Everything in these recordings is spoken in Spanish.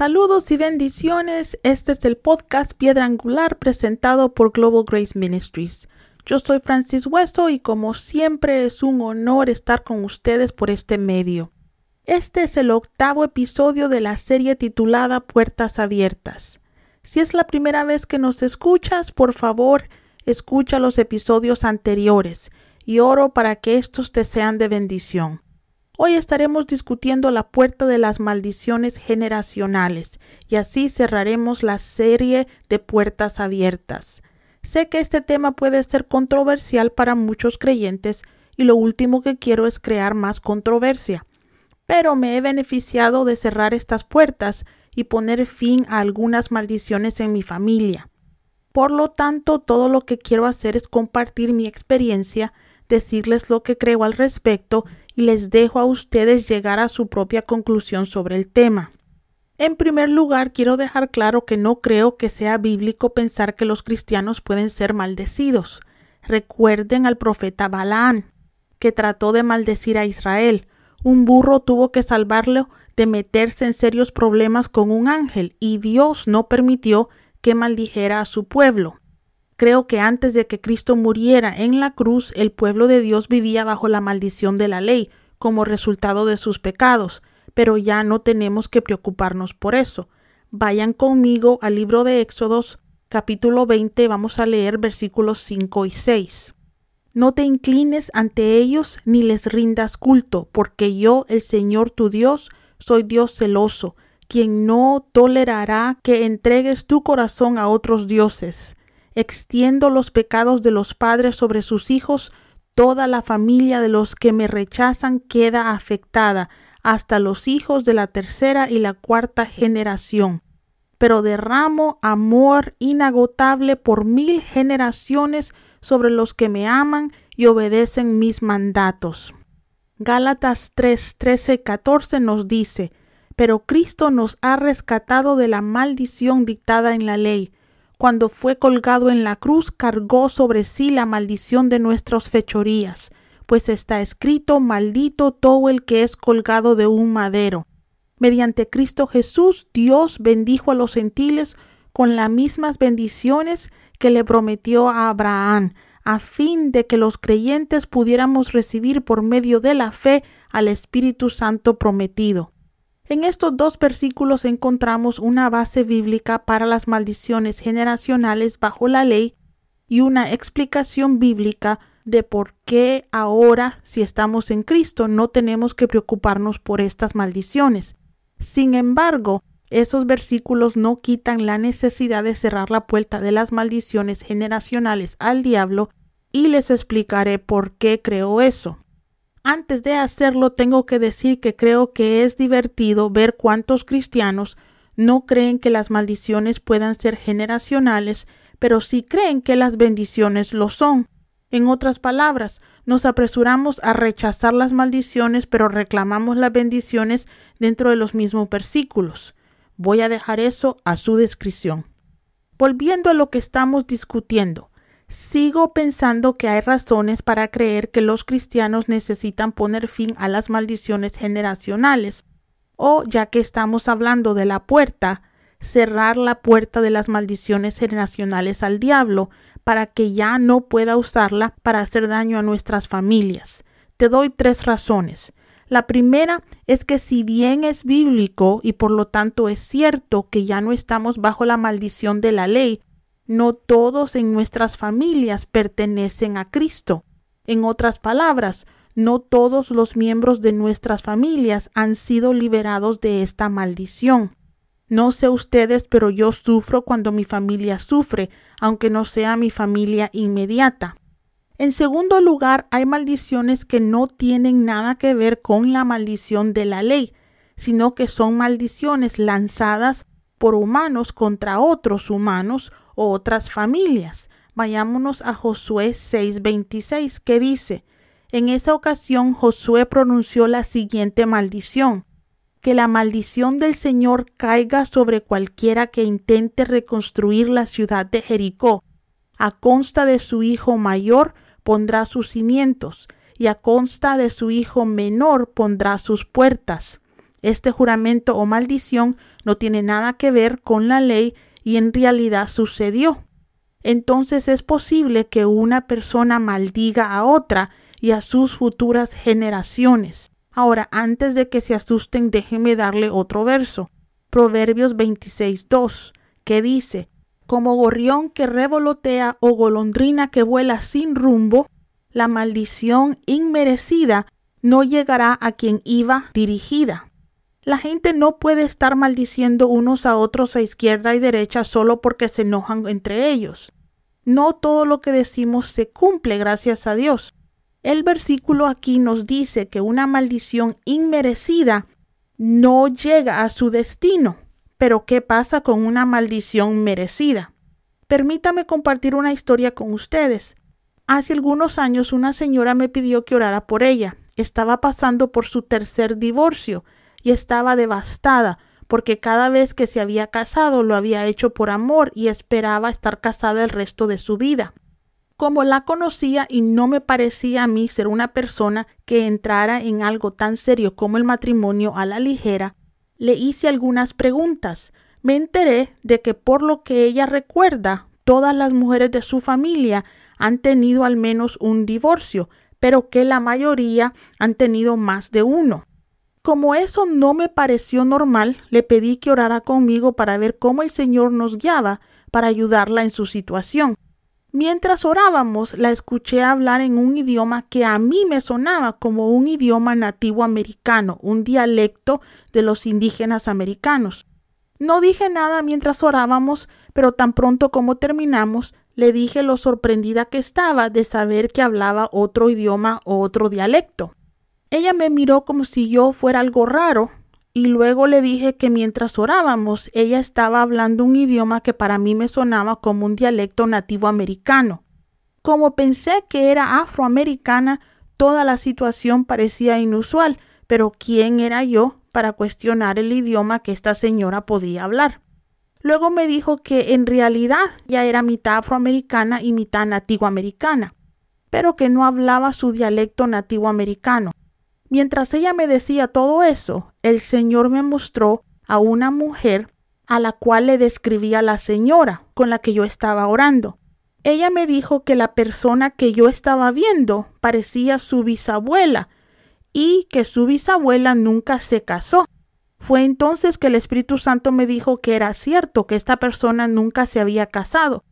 Saludos y bendiciones. Este es el podcast Piedra Angular presentado por Global Grace Ministries. Yo soy Francis Hueso y como siempre es un honor estar con ustedes por este medio. Este es el octavo episodio de la serie titulada Puertas Abiertas. Si es la primera vez que nos escuchas, por favor, escucha los episodios anteriores y oro para que estos te sean de bendición. Hoy estaremos discutiendo la puerta de las maldiciones generacionales y así cerraremos la serie de puertas abiertas. Sé que este tema puede ser controversial para muchos creyentes y lo último que quiero es crear más controversia. Pero me he beneficiado de cerrar estas puertas y poner fin a algunas maldiciones en mi familia. Por lo tanto, todo lo que quiero hacer es compartir mi experiencia, decirles lo que creo al respecto y les dejo a ustedes llegar a su propia conclusión sobre el tema. En primer lugar, quiero dejar claro que no creo que sea bíblico pensar que los cristianos pueden ser maldecidos. Recuerden al profeta Balaán, que trató de maldecir a Israel. Un burro tuvo que salvarlo de meterse en serios problemas con un ángel, y Dios no permitió que maldijera a su pueblo. Creo que antes de que Cristo muriera en la cruz, el pueblo de Dios vivía bajo la maldición de la ley, como resultado de sus pecados, pero ya no tenemos que preocuparnos por eso. Vayan conmigo al libro de Éxodos, capítulo 20, vamos a leer versículos 5 y 6. No te inclines ante ellos ni les rindas culto, porque yo, el Señor tu Dios, soy Dios celoso, quien no tolerará que entregues tu corazón a otros dioses extiendo los pecados de los padres sobre sus hijos, toda la familia de los que me rechazan queda afectada, hasta los hijos de la tercera y la cuarta generación. Pero derramo amor inagotable por mil generaciones sobre los que me aman y obedecen mis mandatos. Gálatas 3, 13, 14 nos dice, pero Cristo nos ha rescatado de la maldición dictada en la ley, cuando fue colgado en la cruz, cargó sobre sí la maldición de nuestras fechorías, pues está escrito, maldito todo el que es colgado de un madero. Mediante Cristo Jesús, Dios bendijo a los gentiles con las mismas bendiciones que le prometió a Abraham, a fin de que los creyentes pudiéramos recibir por medio de la fe al Espíritu Santo prometido. En estos dos versículos encontramos una base bíblica para las maldiciones generacionales bajo la ley y una explicación bíblica de por qué ahora, si estamos en Cristo, no tenemos que preocuparnos por estas maldiciones. Sin embargo, esos versículos no quitan la necesidad de cerrar la puerta de las maldiciones generacionales al diablo y les explicaré por qué creo eso. Antes de hacerlo, tengo que decir que creo que es divertido ver cuántos cristianos no creen que las maldiciones puedan ser generacionales, pero sí creen que las bendiciones lo son. En otras palabras, nos apresuramos a rechazar las maldiciones, pero reclamamos las bendiciones dentro de los mismos versículos. Voy a dejar eso a su descripción. Volviendo a lo que estamos discutiendo, Sigo pensando que hay razones para creer que los cristianos necesitan poner fin a las maldiciones generacionales, o ya que estamos hablando de la puerta, cerrar la puerta de las maldiciones generacionales al diablo para que ya no pueda usarla para hacer daño a nuestras familias. Te doy tres razones. La primera es que si bien es bíblico y por lo tanto es cierto que ya no estamos bajo la maldición de la ley, no todos en nuestras familias pertenecen a Cristo. En otras palabras, no todos los miembros de nuestras familias han sido liberados de esta maldición. No sé ustedes, pero yo sufro cuando mi familia sufre, aunque no sea mi familia inmediata. En segundo lugar, hay maldiciones que no tienen nada que ver con la maldición de la ley, sino que son maldiciones lanzadas por humanos contra otros humanos otras familias. Vayámonos a Josué 6:26 que dice, en esa ocasión Josué pronunció la siguiente maldición. que la maldición del Señor caiga sobre cualquiera que intente reconstruir la ciudad de Jericó. A consta de su hijo mayor pondrá sus cimientos, y a consta de su hijo menor pondrá sus puertas. Este juramento o maldición no tiene nada que ver con la ley y en realidad sucedió. Entonces es posible que una persona maldiga a otra y a sus futuras generaciones. Ahora, antes de que se asusten, déjenme darle otro verso. Proverbios 26.2, que dice, como gorrión que revolotea o golondrina que vuela sin rumbo, la maldición inmerecida no llegará a quien iba dirigida. La gente no puede estar maldiciendo unos a otros a izquierda y derecha solo porque se enojan entre ellos. No todo lo que decimos se cumple, gracias a Dios. El versículo aquí nos dice que una maldición inmerecida no llega a su destino. Pero ¿qué pasa con una maldición merecida? Permítame compartir una historia con ustedes. Hace algunos años una señora me pidió que orara por ella. Estaba pasando por su tercer divorcio y estaba devastada porque cada vez que se había casado lo había hecho por amor y esperaba estar casada el resto de su vida. Como la conocía y no me parecía a mí ser una persona que entrara en algo tan serio como el matrimonio a la ligera, le hice algunas preguntas. Me enteré de que por lo que ella recuerda, todas las mujeres de su familia han tenido al menos un divorcio, pero que la mayoría han tenido más de uno. Como eso no me pareció normal, le pedí que orara conmigo para ver cómo el Señor nos guiaba para ayudarla en su situación. Mientras orábamos, la escuché hablar en un idioma que a mí me sonaba como un idioma nativo americano, un dialecto de los indígenas americanos. No dije nada mientras orábamos, pero tan pronto como terminamos, le dije lo sorprendida que estaba de saber que hablaba otro idioma o otro dialecto. Ella me miró como si yo fuera algo raro y luego le dije que mientras orábamos ella estaba hablando un idioma que para mí me sonaba como un dialecto nativo americano. Como pensé que era afroamericana, toda la situación parecía inusual, pero ¿quién era yo para cuestionar el idioma que esta señora podía hablar? Luego me dijo que en realidad ya era mitad afroamericana y mitad nativo americana, pero que no hablaba su dialecto nativo americano. Mientras ella me decía todo eso, el Señor me mostró a una mujer a la cual le describía la señora con la que yo estaba orando. Ella me dijo que la persona que yo estaba viendo parecía su bisabuela y que su bisabuela nunca se casó. Fue entonces que el Espíritu Santo me dijo que era cierto que esta persona nunca se había casado,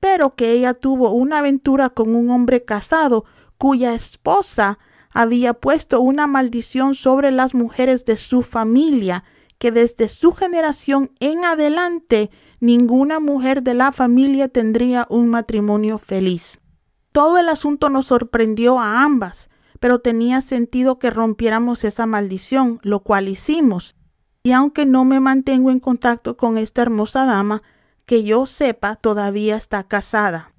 pero que ella tuvo una aventura con un hombre casado cuya esposa había puesto una maldición sobre las mujeres de su familia, que desde su generación en adelante ninguna mujer de la familia tendría un matrimonio feliz. Todo el asunto nos sorprendió a ambas, pero tenía sentido que rompiéramos esa maldición, lo cual hicimos. Y aunque no me mantengo en contacto con esta hermosa dama, que yo sepa todavía está casada.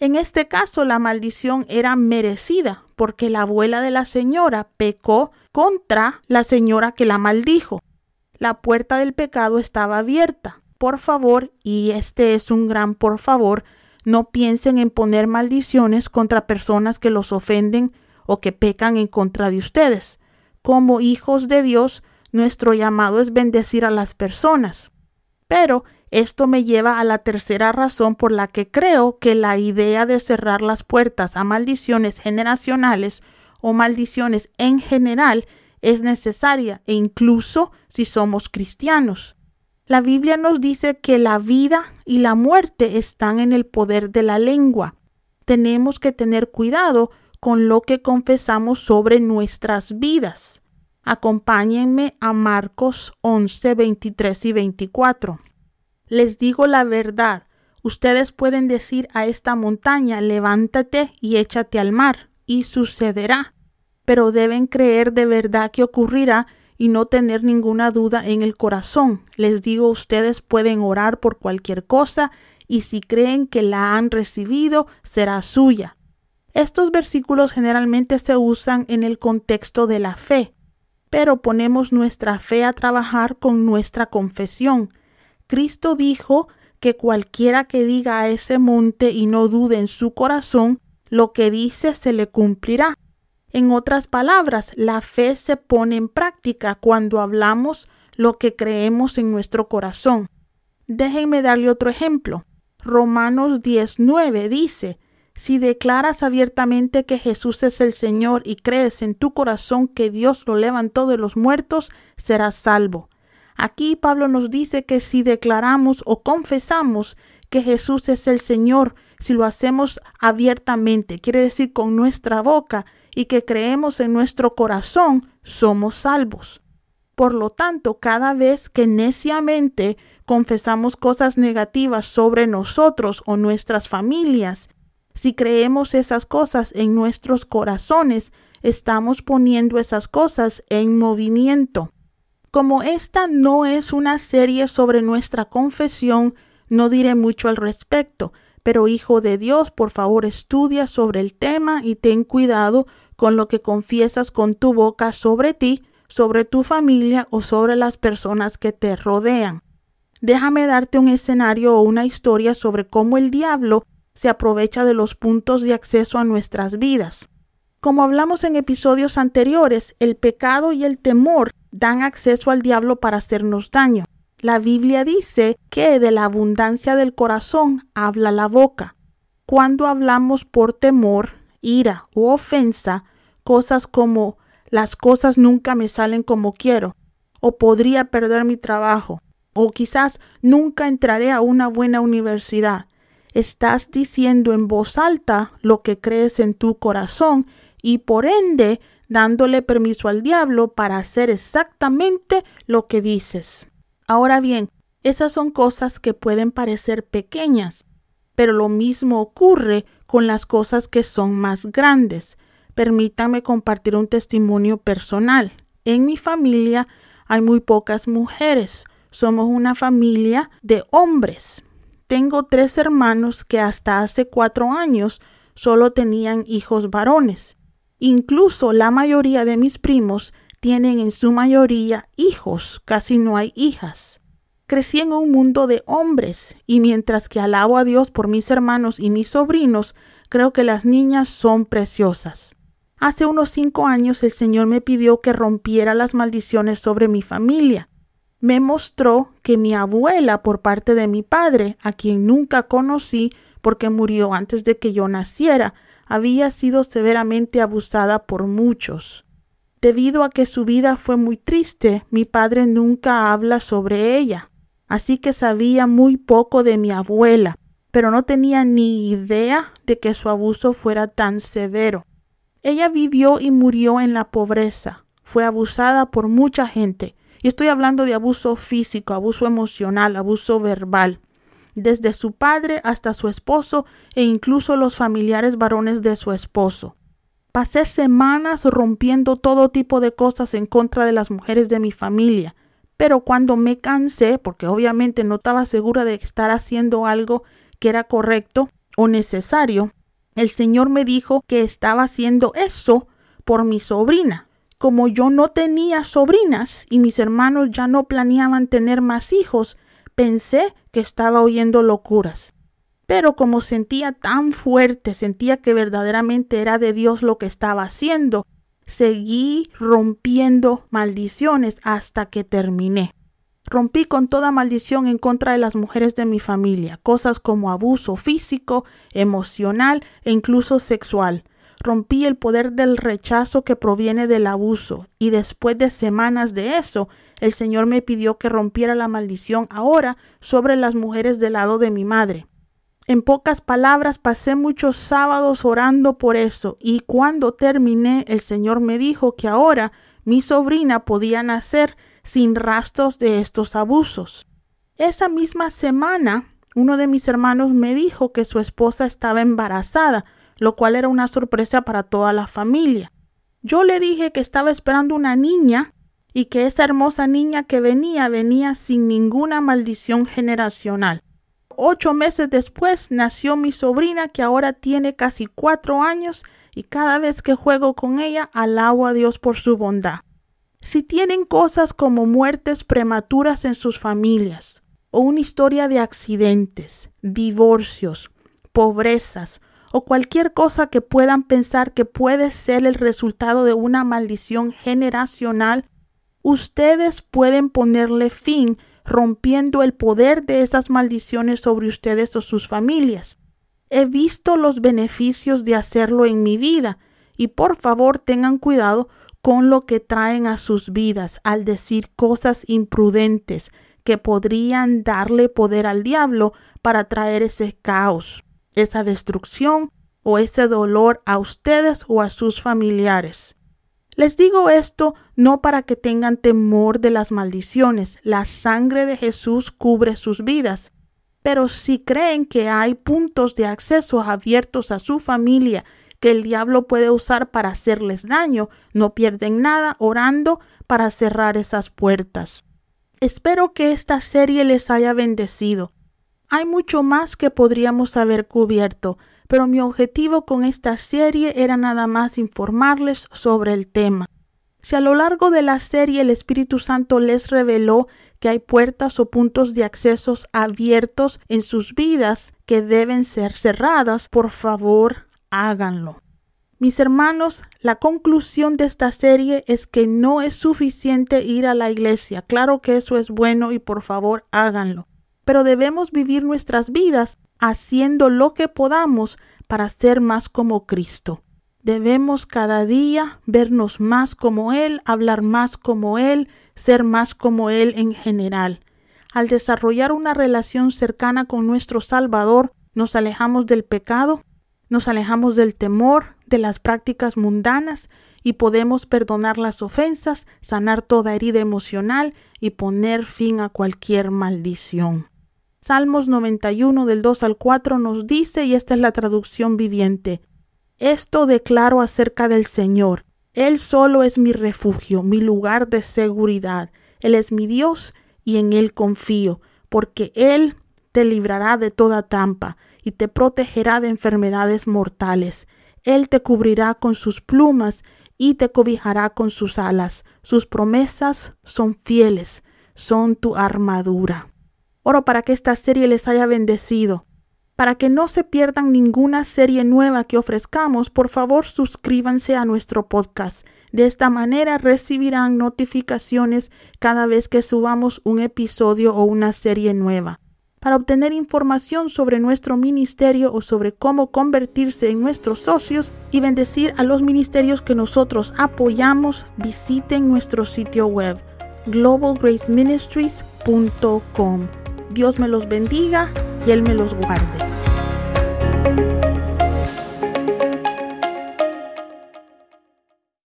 En este caso la maldición era merecida porque la abuela de la señora pecó contra la señora que la maldijo. La puerta del pecado estaba abierta. Por favor, y este es un gran por favor, no piensen en poner maldiciones contra personas que los ofenden o que pecan en contra de ustedes. Como hijos de Dios, nuestro llamado es bendecir a las personas. Pero esto me lleva a la tercera razón por la que creo que la idea de cerrar las puertas a maldiciones generacionales o maldiciones en general es necesaria e incluso si somos cristianos. La Biblia nos dice que la vida y la muerte están en el poder de la lengua. Tenemos que tener cuidado con lo que confesamos sobre nuestras vidas. Acompáñenme a Marcos 11, 23 y 24. Les digo la verdad, ustedes pueden decir a esta montaña, levántate y échate al mar, y sucederá. Pero deben creer de verdad que ocurrirá y no tener ninguna duda en el corazón. Les digo, ustedes pueden orar por cualquier cosa y si creen que la han recibido, será suya. Estos versículos generalmente se usan en el contexto de la fe. pero ponemos nuestra fe a trabajar con nuestra confesión. Cristo dijo que cualquiera que diga a ese monte y no dude en su corazón, lo que dice se le cumplirá. En otras palabras, la fe se pone en práctica cuando hablamos lo que creemos en nuestro corazón. Déjenme darle otro ejemplo. Romanos 19 dice, si declaras abiertamente que Jesús es el Señor y crees en tu corazón que Dios lo levantó de los muertos, serás salvo. Aquí Pablo nos dice que si declaramos o confesamos que Jesús es el Señor, si lo hacemos abiertamente, quiere decir con nuestra boca, y que creemos en nuestro corazón, somos salvos. Por lo tanto, cada vez que neciamente confesamos cosas negativas sobre nosotros o nuestras familias, si creemos esas cosas en nuestros corazones, estamos poniendo esas cosas en movimiento. Como esta no es una serie sobre nuestra confesión, no diré mucho al respecto, pero hijo de Dios, por favor estudia sobre el tema y ten cuidado con lo que confiesas con tu boca sobre ti, sobre tu familia o sobre las personas que te rodean. Déjame darte un escenario o una historia sobre cómo el diablo se aprovecha de los puntos de acceso a nuestras vidas. Como hablamos en episodios anteriores, el pecado y el temor dan acceso al diablo para hacernos daño. La Biblia dice que de la abundancia del corazón habla la boca. Cuando hablamos por temor, ira u ofensa, cosas como las cosas nunca me salen como quiero, o podría perder mi trabajo, o quizás nunca entraré a una buena universidad, estás diciendo en voz alta lo que crees en tu corazón y por ende dándole permiso al diablo para hacer exactamente lo que dices. Ahora bien, esas son cosas que pueden parecer pequeñas, pero lo mismo ocurre con las cosas que son más grandes. Permítanme compartir un testimonio personal. En mi familia hay muy pocas mujeres. Somos una familia de hombres. Tengo tres hermanos que hasta hace cuatro años solo tenían hijos varones. Incluso la mayoría de mis primos tienen en su mayoría hijos, casi no hay hijas. Crecí en un mundo de hombres y mientras que alabo a Dios por mis hermanos y mis sobrinos, creo que las niñas son preciosas. Hace unos cinco años el Señor me pidió que rompiera las maldiciones sobre mi familia me mostró que mi abuela por parte de mi padre, a quien nunca conocí porque murió antes de que yo naciera, había sido severamente abusada por muchos. Debido a que su vida fue muy triste, mi padre nunca habla sobre ella, así que sabía muy poco de mi abuela, pero no tenía ni idea de que su abuso fuera tan severo. Ella vivió y murió en la pobreza, fue abusada por mucha gente, y estoy hablando de abuso físico, abuso emocional, abuso verbal, desde su padre hasta su esposo e incluso los familiares varones de su esposo. Pasé semanas rompiendo todo tipo de cosas en contra de las mujeres de mi familia, pero cuando me cansé, porque obviamente no estaba segura de estar haciendo algo que era correcto o necesario, el Señor me dijo que estaba haciendo eso por mi sobrina, como yo no tenía sobrinas y mis hermanos ya no planeaban tener más hijos, pensé que estaba oyendo locuras. Pero como sentía tan fuerte, sentía que verdaderamente era de Dios lo que estaba haciendo, seguí rompiendo maldiciones hasta que terminé. Rompí con toda maldición en contra de las mujeres de mi familia, cosas como abuso físico, emocional e incluso sexual rompí el poder del rechazo que proviene del abuso, y después de semanas de eso, el Señor me pidió que rompiera la maldición ahora sobre las mujeres del lado de mi madre. En pocas palabras, pasé muchos sábados orando por eso, y cuando terminé, el Señor me dijo que ahora mi sobrina podía nacer sin rastros de estos abusos. Esa misma semana, uno de mis hermanos me dijo que su esposa estaba embarazada, lo cual era una sorpresa para toda la familia. Yo le dije que estaba esperando una niña y que esa hermosa niña que venía venía sin ninguna maldición generacional. Ocho meses después nació mi sobrina que ahora tiene casi cuatro años y cada vez que juego con ella alabo a Dios por su bondad. Si tienen cosas como muertes prematuras en sus familias, o una historia de accidentes, divorcios, pobrezas, o cualquier cosa que puedan pensar que puede ser el resultado de una maldición generacional, ustedes pueden ponerle fin rompiendo el poder de esas maldiciones sobre ustedes o sus familias. He visto los beneficios de hacerlo en mi vida y por favor tengan cuidado con lo que traen a sus vidas al decir cosas imprudentes que podrían darle poder al diablo para traer ese caos, esa destrucción o ese dolor a ustedes o a sus familiares. Les digo esto no para que tengan temor de las maldiciones, la sangre de Jesús cubre sus vidas. Pero si creen que hay puntos de acceso abiertos a su familia que el diablo puede usar para hacerles daño, no pierden nada orando para cerrar esas puertas. Espero que esta serie les haya bendecido. Hay mucho más que podríamos haber cubierto, pero mi objetivo con esta serie era nada más informarles sobre el tema. Si a lo largo de la serie el Espíritu Santo les reveló que hay puertas o puntos de accesos abiertos en sus vidas que deben ser cerradas, por favor, háganlo. Mis hermanos, la conclusión de esta serie es que no es suficiente ir a la iglesia. Claro que eso es bueno y por favor háganlo. Pero debemos vivir nuestras vidas haciendo lo que podamos para ser más como Cristo. Debemos cada día vernos más como Él, hablar más como Él, ser más como Él en general. Al desarrollar una relación cercana con nuestro Salvador, nos alejamos del pecado, nos alejamos del temor, de las prácticas mundanas y podemos perdonar las ofensas, sanar toda herida emocional y poner fin a cualquier maldición. Salmos 91 del 2 al 4 nos dice, y esta es la traducción viviente, Esto declaro acerca del Señor. Él solo es mi refugio, mi lugar de seguridad. Él es mi Dios y en Él confío, porque Él te librará de toda trampa y te protegerá de enfermedades mortales. Él te cubrirá con sus plumas y te cobijará con sus alas. Sus promesas son fieles, son tu armadura. Oro para que esta serie les haya bendecido. Para que no se pierdan ninguna serie nueva que ofrezcamos, por favor suscríbanse a nuestro podcast. De esta manera recibirán notificaciones cada vez que subamos un episodio o una serie nueva. Para obtener información sobre nuestro ministerio o sobre cómo convertirse en nuestros socios y bendecir a los ministerios que nosotros apoyamos, visiten nuestro sitio web globalgraceministries.com. Dios me los bendiga y Él me los guarde.